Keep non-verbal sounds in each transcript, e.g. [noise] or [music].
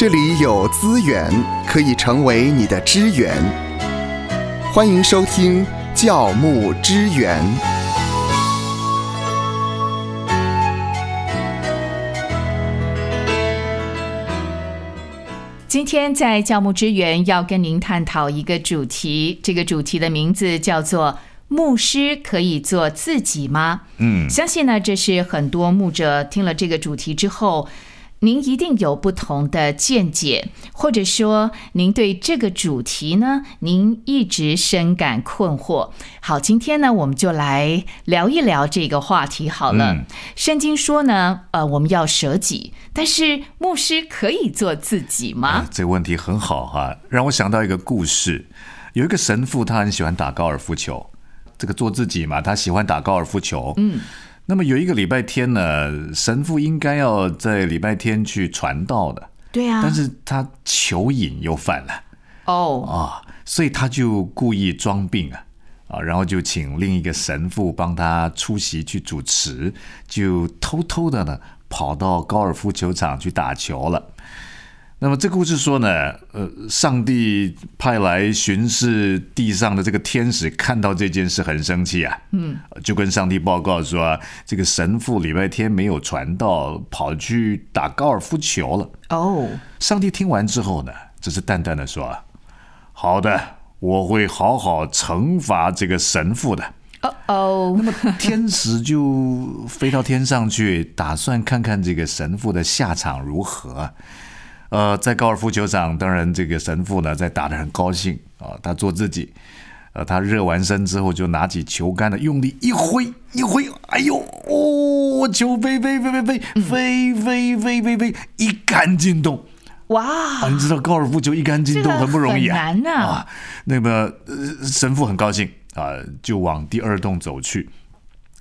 这里有资源可以成为你的支援。欢迎收听教牧支援。今天在教牧支援要跟您探讨一个主题，这个主题的名字叫做“牧师可以做自己吗？”嗯，相信呢，这是很多牧者听了这个主题之后，您一定有不同的见解，或者说您对这个主题呢，您一直深感困惑。好，今天呢，我们就来聊一聊这个话题好了。嗯圣经说呢，呃，我们要舍己，但是牧师可以做自己吗啊？这个问题很好哈、让我想到一个故事。有一个神父，他很喜欢打高尔夫球，这个做自己嘛，他喜欢打高尔夫球。嗯，那么有一个礼拜天呢，神父应该要在礼拜天去传道的，对啊，但是他球瘾又犯了哦，啊，所以他就故意装病啊。啊，然后就请另一个神父帮他出席去主持，就偷偷的呢跑到高尔夫球场去打球了。那么这故事说呢，呃，上帝派来巡视地上的这个天使看到这件事很生气啊，嗯，就跟上帝报告说，这个神父礼拜天没有传道，跑去打高尔夫球了。哦，上帝听完之后呢，只是淡淡的说：“好的，我会好好惩罚这个神父的。”哦哦，那么天使就飞到天上去，打算看看这个神父的下场如何。呃，在高尔夫球场，当然这个神父呢在打得很高兴啊、他做自己。呃，他热完身之后，就拿起球杆呢，用力一挥一挥，哎呦哦，球飞飞飞飞飞飞飞飞飞飞，一杆进洞。哇啊，，你知道高尔夫球一杆进洞很不容易啊，很难啊啊。那么、呃、神父很高兴啊、就往第二洞走去，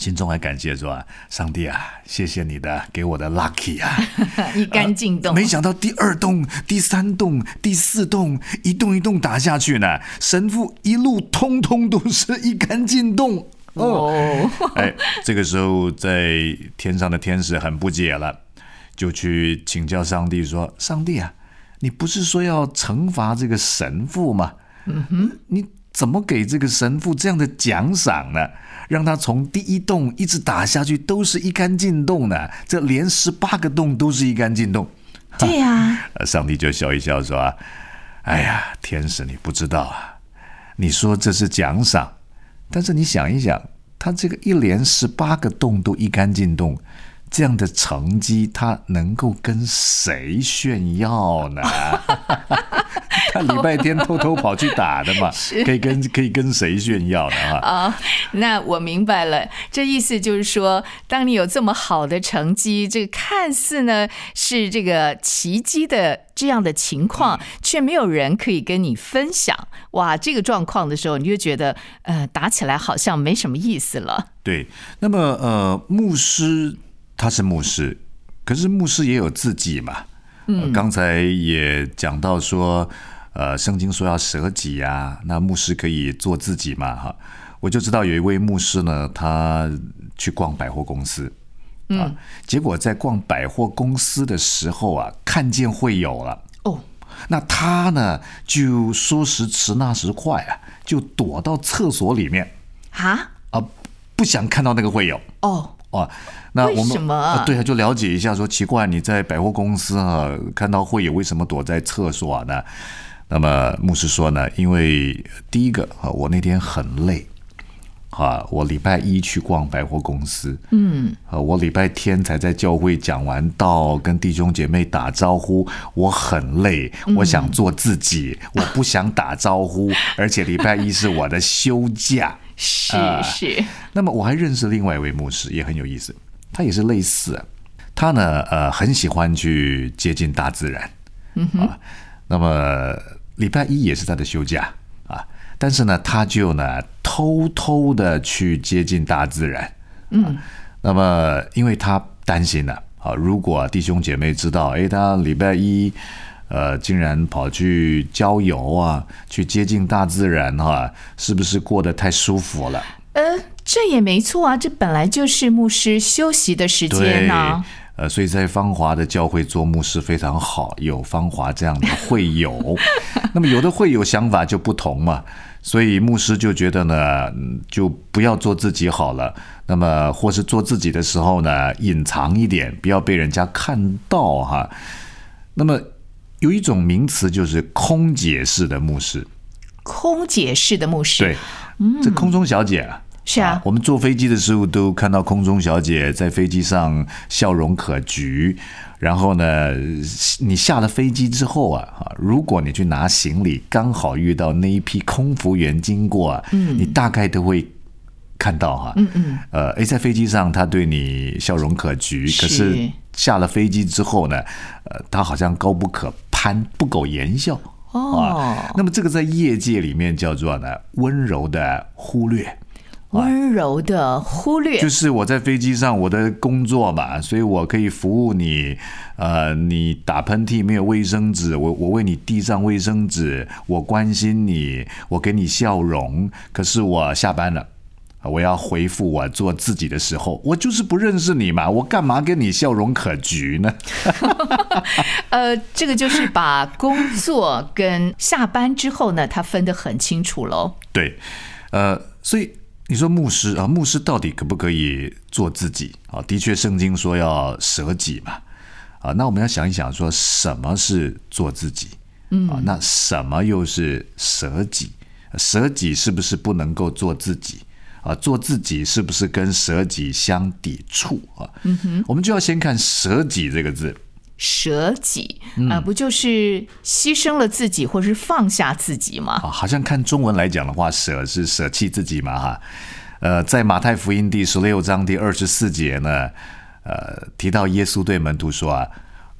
心中还感谢说啊：“上帝啊，谢谢你的给我的 lucky 啊！[laughs] 一杆进洞，没想到第二洞、第三洞、第四洞，一洞一洞打下去呢，神父一路通通都是一杆进洞。”哦，哎，这个时候在天上的天使很不解了，就去请教上帝说：“上帝啊，你不是说要惩罚这个神父吗？嗯哼，你怎么给这个神父这样的奖赏呢？让他从第一洞一直打下去，都是一杆进洞呢？这连十八个洞都是一杆进洞。”对呀，呃 [laughs] 上帝就笑一笑说啊：“哎呀，天使你不知道啊，你说这是奖赏，但是你想一想，他这个一连十八个洞都一杆进洞，这样的成绩，他能够跟谁炫耀呢？[laughs] 他礼拜天偷偷跑去打的嘛，[laughs] 可以跟可以跟谁炫耀呢？哈、啊，那我明白了，这意思就是说，当你有这么好的成绩，这个看似呢是这个奇迹的这样的情况，却没有人可以跟你分享，哇，这个状况的时候，你就觉得，呃，打起来好像没什么意思了。对，那么呃，牧师他是牧师，可是牧师也有自己嘛。嗯、刚才也讲到说，呃，圣经说要舍己啊，那牧师可以做自己嘛，哈。我就知道有一位牧师呢，他去逛百货公司，啊，结果在逛百货公司的时候啊，看见会友了。哦，那他呢，就说时迟那时快啊，就躲到厕所里面啊，啊，不想看到那个会友。哦，哦，那我们为什么啊对啊，就了解一下，说奇怪，你在百货公司啊看到会友，为什么躲在厕所啊呢？那么牧师说呢，因为第一个啊，我那天很累。啊，我礼拜一去逛百货公司，嗯，啊，我礼拜天才在教会讲完道，跟弟兄姐妹打招呼，我很累，我想做自己，我不想打招呼，[laughs] 而且礼拜一是我的休假，是啊是，那么我还认识另外一位牧师，也很有意思，他也是类似。啊，他呢呃很喜欢去接近大自然，嗯啊，那么礼拜一也是他的休假啊，但是呢他就呢偷偷的去接近大自然，嗯，那么因为他担心呢啊，如果弟兄姐妹知道，哎，他礼拜一。呃，竟然跑去郊游啊，去接近大自然哈、是不是过得太舒服了？呃，这也没错啊，这本来就是牧师休息的时间呢、呃，所以在芳华的教会做牧师非常好，有芳华这样的会友。[laughs] 那么有的会友想法就不同嘛，所以牧师就觉得呢，嗯就不要做自己好了。那么或是做自己的时候呢，隐藏一点，不要被人家看到哈。那么有一种名词就是空姐式的牧师，空姐式的牧师，对，这空中小姐啊。是啊，我们坐飞机的时候都看到空中小姐在飞机上笑容可掬。然后呢，你下了飞机之后啊，啊，如果你去拿行李，刚好遇到那一批空服员经过啊，嗯，你大概都会看到哈，嗯嗯，呃，诶，在飞机上他对你笑容可掬，可是是下了飞机之后呢，呃，他好像高不可攀，不苟言笑。哦啊，那么这个在业界里面叫做呢温柔的忽略。温柔的忽略，就是我在飞机上我的工作嘛，所以我可以服务你。呃，你打喷嚏没有卫生纸，我我为你递上卫生纸，我关心你，我给你笑容。可是我下班了，我要回复我做自己的时候，我就是不认识你嘛，我干嘛跟你笑容可掬呢？[laughs] 呃，这个就是把工作跟下班之后呢，他分得很清楚喽。对，呃，所以你说牧师啊，牧师到底可不可以做自己啊？的确，圣经说要舍己嘛，啊，那我们要想一想，说什么是做自己？嗯，啊，那什么又是舍己？舍己是不是不能够做自己？啊，做自己是不是跟舍己相抵触啊？嗯哼，我们就要先看舍己这个字。舍己啊、不就是牺牲了自己，或是放下自己吗？啊，好像看中文来讲的话，舍是舍弃自己嘛，哈。呃，在马太福音第十六章第二十四节呢，呃，提到耶稣对门徒说啊：“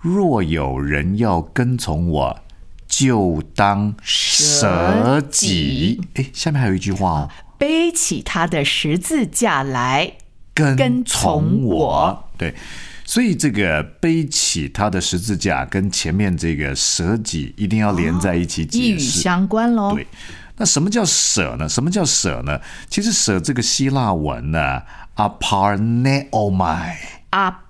若有人要跟从我，就当舍己。”哎，下面还有一句话哦，背起他的十字架来，跟跟从从我我。对，所以这个背起他的十字架跟前面这个舍己一定要连在一起一语解释。相关喽。对，那什么叫舍呢？什么叫舍呢？其实舍这个希腊文呢内欧麦，啊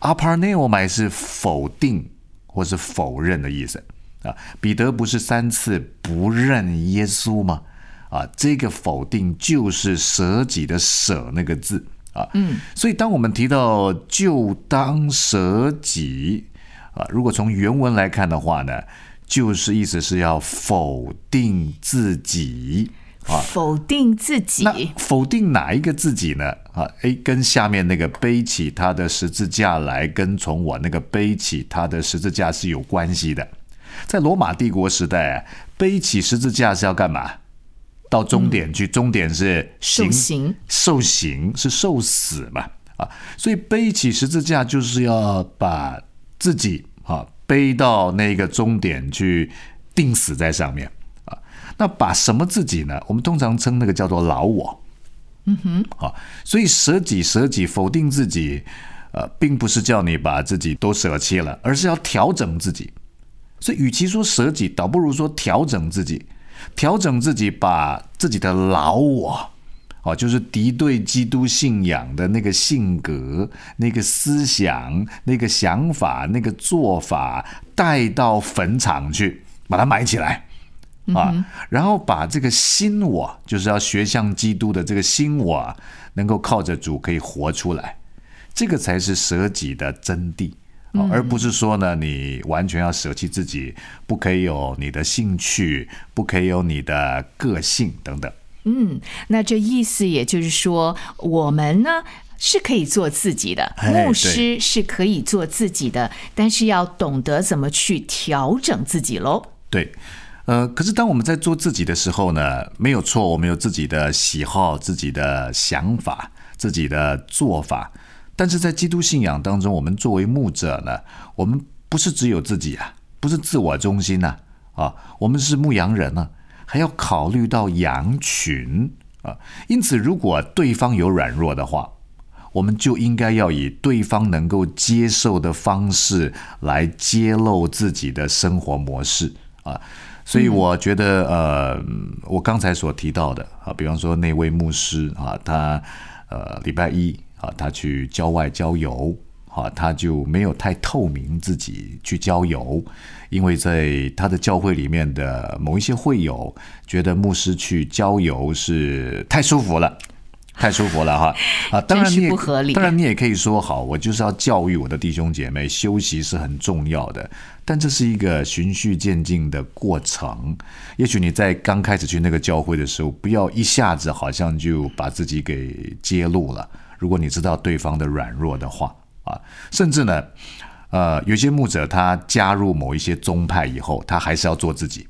，aparneomai 是否定或是否认的意思啊。彼得不是三次不认耶稣吗？啊，这个否定就是舍己的舍那个字啊。嗯，所以当我们提到就当舍己啊，如果从原文来看的话呢，就是意思是要否定自己。啊否定自己那否定哪一个自己呢？啊，诶，跟下面那个背起他的十字架来跟从我，那个背起他的十字架是有关系的。在罗马帝国时代啊，背起十字架是要干嘛？到终点去，终点是受刑受刑是受死嘛？啊，所以背起十字架就是要把自己啊背到那个终点去，定死在上面啊。那把什么自己呢？我们通常称那个叫做老我。嗯哼，啊，所以舍己舍己，否定自己，呃，并不是叫你把自己都舍弃了，而是要调整自己。所以，与其说舍己，倒不如说调整自己，调整自己，把自己的老我，哦，就是敌对基督信仰的那个性格、那个思想、那个想法、那个做法，带到坟场去，把它埋起来。啊，然后把这个新我，就是要学像基督的这个新我啊，能够靠着主可以活出来，这个才是舍己的真谛。啊而不是说呢，你完全要舍弃自己，不可以有你的兴趣，不可以有你的个性等等。嗯，那这意思也就是说，我们呢是可以做自己的，哎牧师是可以做自己的，但是要懂得怎么去调整自己喽。对，呃，可是当我们在做自己的时候呢，没有错，我们有自己的喜好、自己的想法、自己的做法。但是在基督信仰当中，我们作为牧者呢，我们不是只有自己啊，不是自我中心呐、啊，我们是牧羊人呢、还要考虑到羊群啊。因此，如果对方有软弱的话，我们就应该要以对方能够接受的方式来揭露自己的生活模式啊。所以我觉得，呃，我刚才所提到的啊，比方说那位牧师啊，他呃礼拜一啊，他去郊外郊游啊，他就没有太透明自己去郊游，因为在他的教会里面的某一些会友觉得牧师去郊游是太舒服了。太舒服了哈啊！当然你也不合理当然你也可以说好，我就是要教育我的弟兄姐妹，休息是很重要的，但这是一个循序渐进的过程。也许你在刚开始去那个教会的时候，不要一下子好像就把自己给揭露了。如果你知道对方的软弱的话啊，甚至呢，呃，有些牧者他加入某一些宗派以后，他还是要做自己。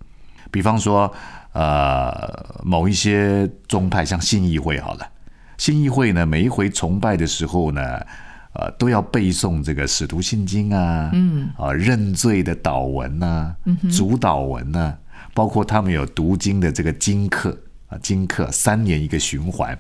比方说，呃，某一些宗派像信义会好了。信义会呢，每一回崇拜的时候呢，呃，都要背诵这个《使徒信经》啊，嗯，啊，认罪的祷文呐、嗯主祷文呐、包括他们有读经的这个经课啊，经课三年一个循环。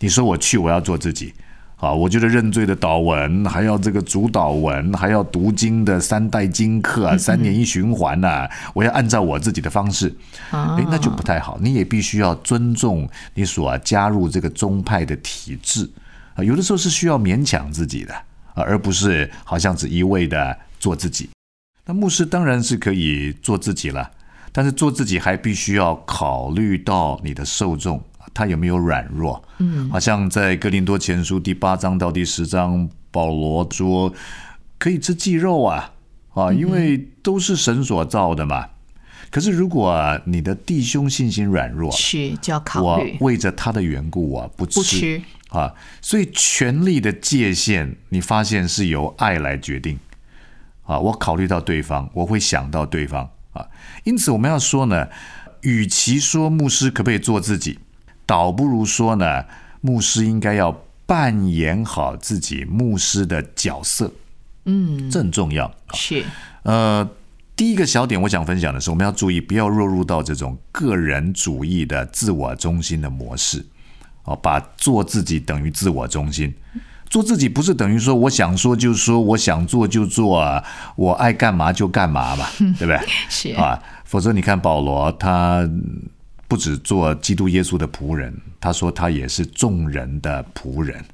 你说我去，我要做自己。啊，我觉得认罪的祷文，还要这个主祷文，还要读经的三代经课啊，三年一循环呐、我要按照我自己的方式，啊诶，那就不太好。你也必须要尊重你所、啊、加入这个宗派的体制啊，有的时候是需要勉强自己的啊，而不是好像只一味的做自己。那牧师当然是可以做自己了，但是做自己还必须要考虑到你的受众。他有没有软弱？嗯，好像在哥林多前书第八章到第十章，保罗说可以吃鸡肉啊，啊，因为都是神所造的嘛。可是如果、啊、你的弟兄信心软弱，是就要考我为着他的缘故啊，不吃不吃啊，所以权力的界限，你发现是由爱来决定啊。我考虑到对方，我会想到对方啊。因此，我们要说呢，与其说牧师可不可以做自己，倒不如说呢，牧师应该要扮演好自己牧师的角色。嗯，这很重要。是呃，第一个小点我想分享的是，我们要注意不要落入到这种个人主义的自我中心的模式，哦，把做自己等于自我中心。做自己不是等于说我想说就说，我想做就做啊，我爱干嘛就干嘛嘛，对不对？[laughs] 是啊，否则你看保罗，他不止做基督耶稣的仆人，他说他也是众人的仆人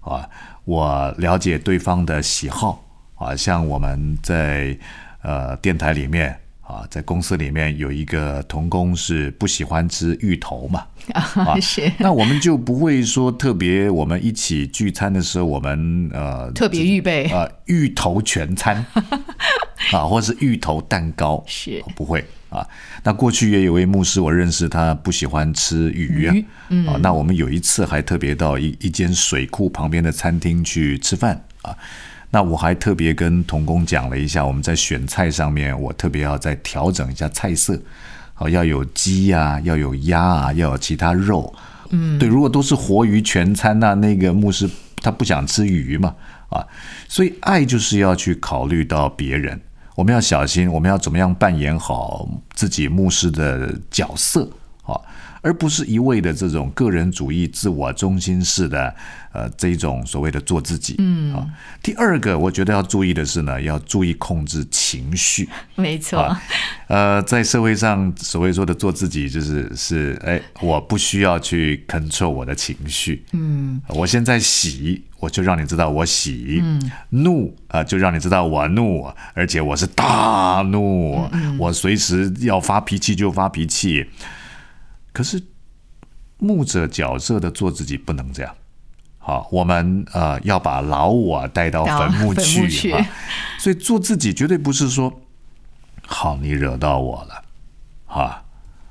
啊。我了解对方的喜好啊，像我们在呃电台里面啊，在公司里面有一个童工是不喜欢吃芋头嘛，[laughs] 啊是。那我们就不会说特别，我们一起聚餐的时候，我们呃特别预备。呃芋头全餐。[laughs] 啊，或是芋头蛋糕。是。不会。啊。那过去也有位牧师，我认识他不喜欢吃鱼啊，鱼嗯。啊，那我们有一次还特别到一一间水库旁边的餐厅去吃饭。啊。那我还特别跟童工讲了一下，我们在选菜上面，我特别要再调整一下菜色，好要有鸡啊，要有鸭啊，要有其他肉。嗯，对，如果都是活鱼全餐那那个牧师他不想吃鱼嘛，啊，所以爱就是要去考虑到别人，我们要小心，我们要怎么样扮演好自己牧师的角色啊，而不是一味的这种个人主义、自我中心式的呃这一种所谓的做自己。嗯啊，第二个我觉得要注意的是呢，要注意控制情绪。[laughs] 没错啊，呃，在社会上所谓说的做自己，就是是哎，我不需要去 control 我的情绪。嗯，我现在喜，我就让你知道我喜。嗯，怒啊、就让你知道我怒，而且我是大怒，我随时要发脾气就发脾气。可是牧者角色的做自己不能这样。好，我们呃要把老我带到到坟墓去。[laughs] 啊，所以做自己绝对不是说，好你惹到我了，啊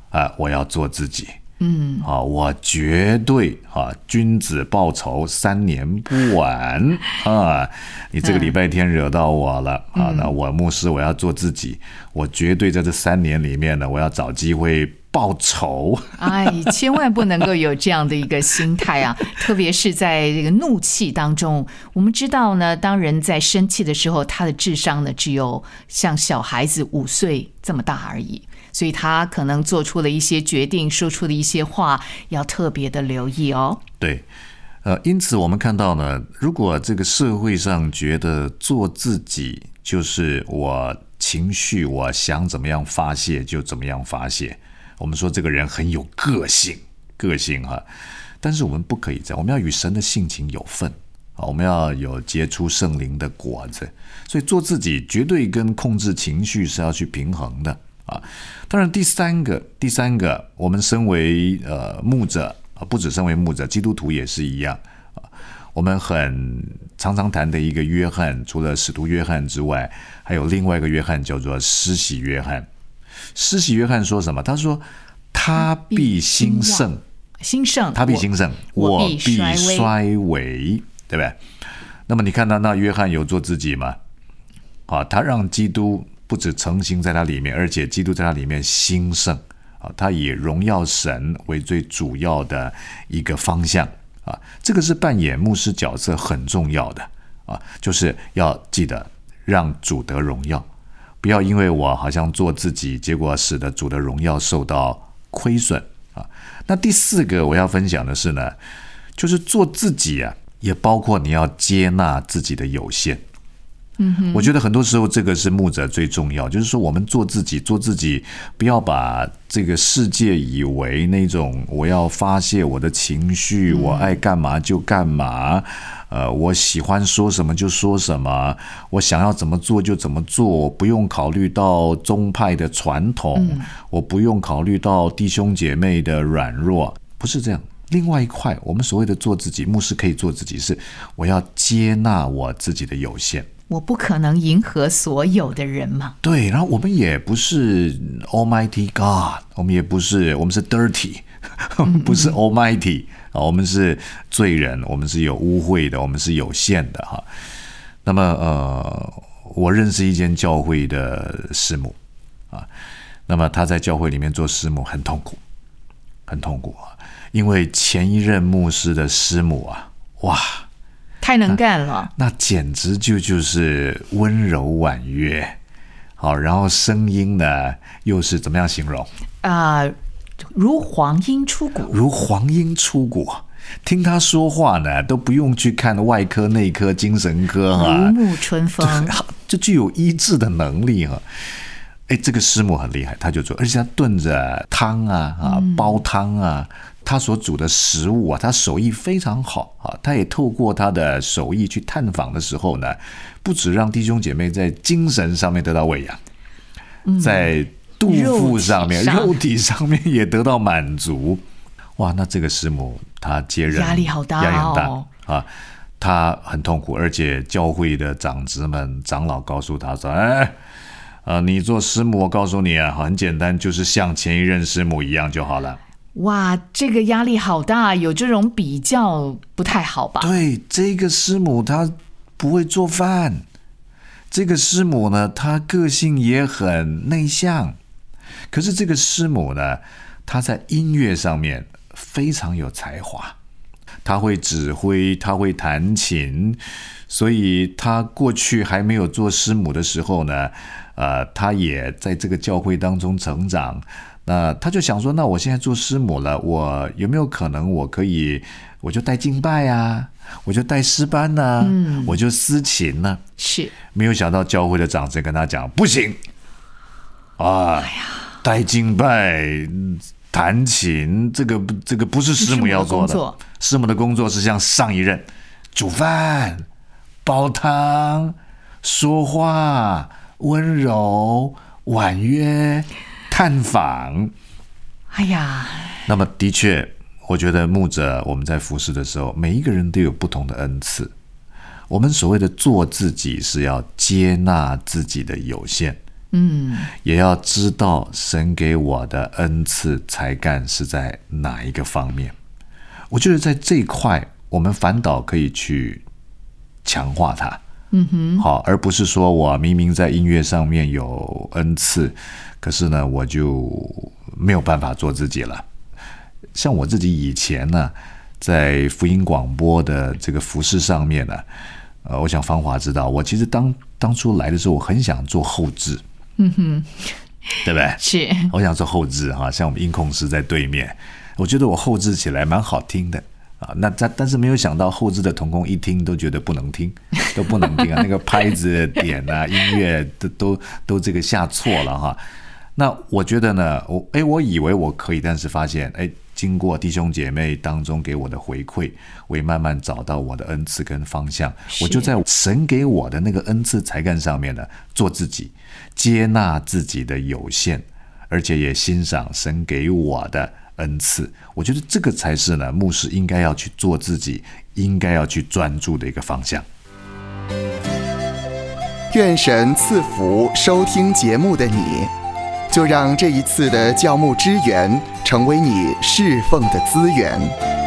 啊，我要做自己，嗯，啊，我绝对啊，君子报仇，三年不晚。[laughs] 啊！你这个礼拜天惹到我了。啊，那我牧师我要做自己，我绝对在这三年里面呢，我要找机会报仇。哎，千万不能够有这样的一个心态啊！[laughs] 特别是在这个怒气当中，我们知道呢，当人在生气的时候，他的智商呢只有像小孩子五岁这么大而已，所以他可能做出了一些决定，说出的一些话，要特别的留意哦。对，呃，因此我们看到呢，如果这个社会上觉得做自己就是我情绪，我想怎么样发泄就怎么样发泄，我们说这个人很有个性，个性哈，但是我们不可以这样，我们要与神的性情有份啊，我们要有结出圣灵的果子，所以做自己绝对跟控制情绪是要去平衡的啊。当然，第三个，第三个，我们身为呃牧者啊，不止身为牧者，基督徒也是一样啊。我们很常常谈的一个约翰，除了使徒约翰之外，还有另外一个约翰叫做施洗约翰。施洗约翰说什么？他说：“他必兴盛，兴盛，他必兴盛，我我必衰微衰微，对不对？那么你看到那约翰有做自己吗？啊，他让基督不止成型在他里面，而且基督在他里面兴盛啊，他以荣耀神为最主要的一个方向啊，这个是扮演牧师角色很重要的啊，就是要记得让主得荣耀，不要因为我好像做自己，结果使得主的荣耀受到亏损啊。那第四个我要分享的是呢，就是做自己啊，也包括你要接纳自己的有限。我觉得很多时候这个是牧者最重要，就是说我们做自己，做自己，不要把这个世界以为那种我要发泄我的情绪，我爱干嘛就干嘛，呃，我喜欢说什么就说什么，我想要怎么做就怎么做，我不用考虑到宗派的传统，我不用考虑到弟兄姐妹的软弱，不是这样。另外一块，我们所谓的做自己，牧师可以做自己，是我要接纳我自己的有限。我不可能迎合所有的人嘛。对，然后我们也不是 Almighty God，我们也不是，我们是 dirty，[laughs] 不是 Almighty 啊，我们是罪人，我们是有污秽的，我们是有限的哈。那么呃，我认识一间教会的师母啊，那么他在教会里面做师母很痛苦，很痛苦啊，因为前一任牧师的师母啊，哇。太能干了，那简直就就是温柔婉约，好，然后声音呢又是怎么样形容？啊、如黄莺出谷，如黄莺出谷。听他说话呢，都不用去看外科、内科、精神科如哈，沐春风。就 [laughs] 具有医治的能力哈。哎，这个师母很厉害，他就做，而且他炖着汤啊啊，煲汤啊，他所煮的食物啊，他手艺非常好啊。他也透过他的手艺去探访的时候呢，不止让弟兄姐妹在精神上面得到喂养，在肚腹上面、肉体上面也得到满足。哇，那这个师母她接任压力好大压力很大哦啊，她很痛苦，而且教会的长子们、长老告诉她说：“哎，呃，你做师母，我告诉你啊，很简单，就是像前一任师母一样就好了。哇，这个压力好大，有这种比较不太好吧？对，这个师母她不会做饭，这个师母呢，她个性也很内向，可是这个师母呢，她在音乐上面非常有才华，她会指挥，她会弹琴，所以她过去还没有做师母的时候呢，呃，她也在这个教会当中成长。那他就想说，那我现在做师母了，我有没有可能我可以，我就带敬拜啊，我就带诗班呐、我就私琴呢、是。没有想到教会的长者跟他讲不行。啊，带敬拜、嗯弹琴，这个不这个不是师母要做的师母的工作。师母的工作是像上一任煮饭、煲汤、说话、温柔、婉约、探访。哎呀，那么的确，我觉得牧者我们在服侍的时候，每一个人都有不同的恩赐。我们所谓的做自己，是要接纳自己的有限，嗯，也要知道神给我的恩赐才干是在哪一个方面。我觉得在这一块，我们反倒可以去强化它。嗯哼，好，而不是说我明明在音乐上面有恩赐，可是呢，我就没有办法做自己了。像我自己以前呢，在福音广播的这个服饰上面呢，呃，我想芳华知道，我其实当当初来的时候，我很想做后置，嗯哼，对不对？[laughs] 是我想说后置哈，像我们音控师在对面，我觉得我后置起来蛮好听的啊。那但但是没有想到后置的童工一听都觉得不能听，[laughs] 都不能听啊，那个拍子点啊，[laughs] 音乐都都都这个下错了哈。那我觉得呢，我哎，我以为我可以，但是发现哎，其经过弟兄姐妹当中给我的回馈，我也慢慢找到我的恩赐跟方向。我就在神给我的那个恩赐才干上面呢，做自己，接纳自己的有限，而且也欣赏神给我的恩赐。我觉得这个才是呢，牧师应该要去做自己，应该要去专注的一个方向。愿神赐福收听节目的你，就让这一次的教牧支援成为你侍奉的资源。